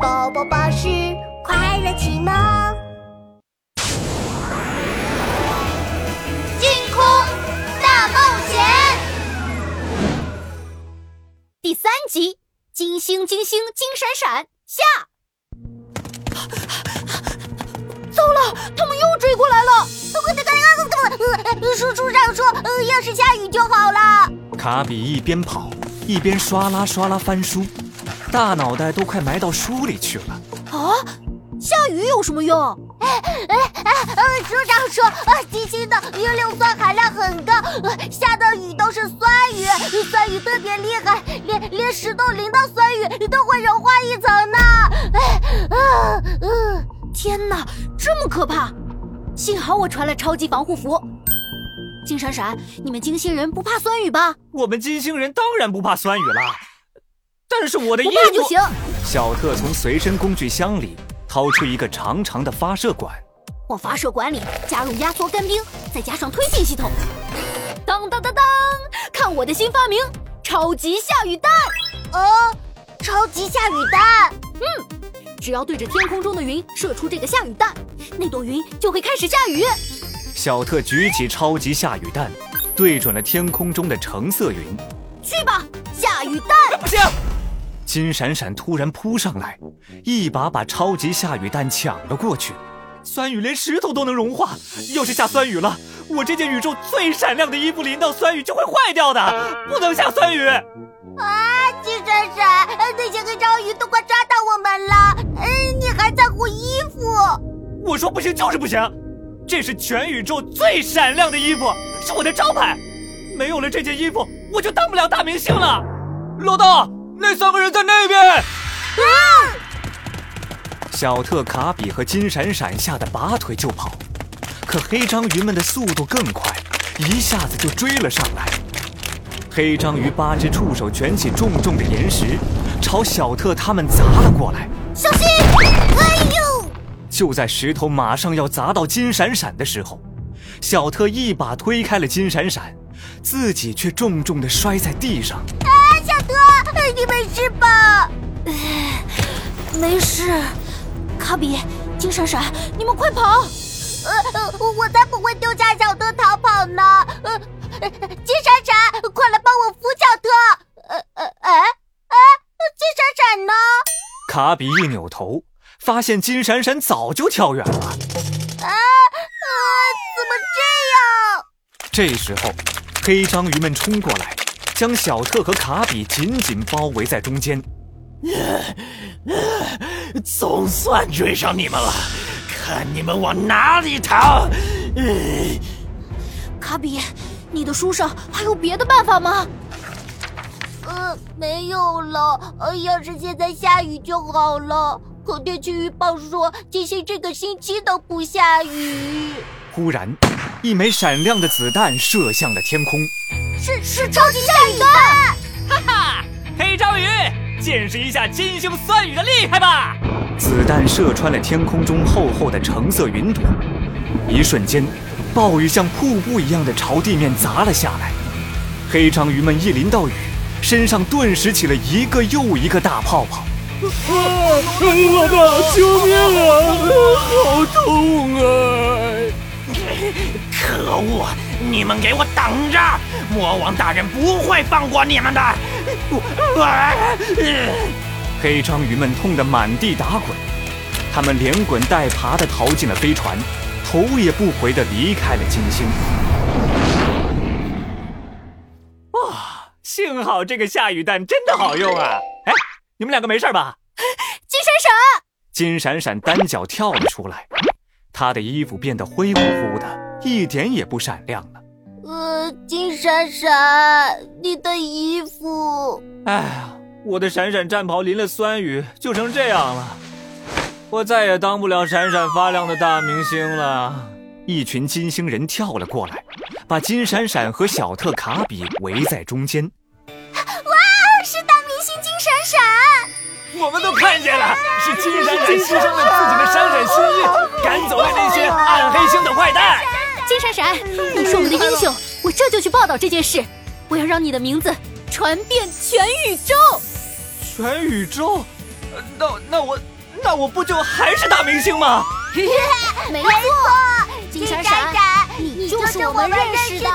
宝宝巴士快乐启蒙，金空大冒险第三集：金星金星金闪闪下。糟了，他们又追过来了！书书上说，呃，要是下雨就好了。卡比一边跑一边刷啦刷啦翻书，大脑袋都快埋到书里去了。啊，下雨有什么用？哎哎哎，呃，书上说，呃，金星的磷硫酸含量很高，呃，下的雨都是酸雨，酸雨特别厉害，连连石头淋到酸雨都会融化一层呢。哎啊嗯，天哪，这么可怕！幸好我穿了超级防护服。金闪闪，你们金星人不怕酸雨吧？我们金星人当然不怕酸雨了，但是我的衣服不怕就行。小特从随身工具箱里掏出一个长长的发射管，往发射管里加入压缩干冰，再加上推进系统。当当当当，看我的新发明——超级下雨弹！哦，超级下雨弹。嗯，只要对着天空中的云射出这个下雨弹，那朵云就会开始下雨。小特举起超级下雨弹，对准了天空中的橙色云。去吧，下雨弹！不行！金闪闪突然扑上来，一把把超级下雨弹抢了过去。酸雨连石头都能融化，要是下酸雨了，我这件宇宙最闪亮的衣服淋到酸雨就会坏掉的，不能下酸雨。啊，金闪闪，那些黑章鱼都快抓到我们了，嗯，你还在乎衣服？我说不行就是不行。这是全宇宙最闪亮的衣服，是我的招牌。没有了这件衣服，我就当不了大明星了。老大，那三个人在那边。啊！小特、卡比和金闪闪吓得拔腿就跑，可黑章鱼们的速度更快，一下子就追了上来。黑章鱼八只触手卷起重重的岩石，朝小特他们砸了过来。小心！哎呦！就在石头马上要砸到金闪闪的时候，小特一把推开了金闪闪，自己却重重的摔在地上。你没事吧？没事。卡比，金闪闪，你们快跑！呃，我才不会丢下小特逃跑呢。呃，金闪闪，快来帮我扶小特。呃呃，哎哎，金闪闪呢？卡比一扭头。发现金闪闪早就跳远了，啊啊！怎么这样？这时候，黑章鱼们冲过来，将小特和卡比紧紧包围在中间。总算追上你们了，看你们往哪里逃！卡比，你的书上还有别的办法吗？呃，没有了。呃，要是现在下雨就好了。可天气预报说，金星这个星期都不下雨。忽然，一枚闪亮的子弹射向了天空，是是超级下雨的！哈哈，黑章鱼，见识一下金星酸雨的厉害吧！子弹射穿了天空中厚厚的橙色云朵，一瞬间，暴雨像瀑布一样的朝地面砸了下来。黑章鱼们一淋到雨，身上顿时起了一个又一个大泡泡。啊！老大，救命啊！好痛啊！可恶！你们给我等着！魔王大人不会放过你们的！黑章鱼们痛得满地打滚，他们连滚带爬地逃进了飞船，头也不回地离开了金星。哇！幸好这个下雨弹真的好用啊！哎。你们两个没事吧？金闪闪，金闪闪单脚跳了出来，他的衣服变得灰乎乎的，一点也不闪亮了。呃，金闪闪，你的衣服……哎呀，我的闪闪战袍淋了酸雨，就成这样了。我再也当不了闪闪发亮的大明星了。一群金星人跳了过来，把金闪闪和小特卡比围在中间。哇，是大明星金闪闪我们都看见了，是金闪闪牺牲了自己的闪闪心意，赶走了那些暗黑星的坏蛋。金闪闪，你是我们的英雄，我这就去报道这件事，我要让你的名字传遍全宇宙。全宇宙？那那我那我不就还是大明星吗？没错，金闪闪，你就是我们认识的。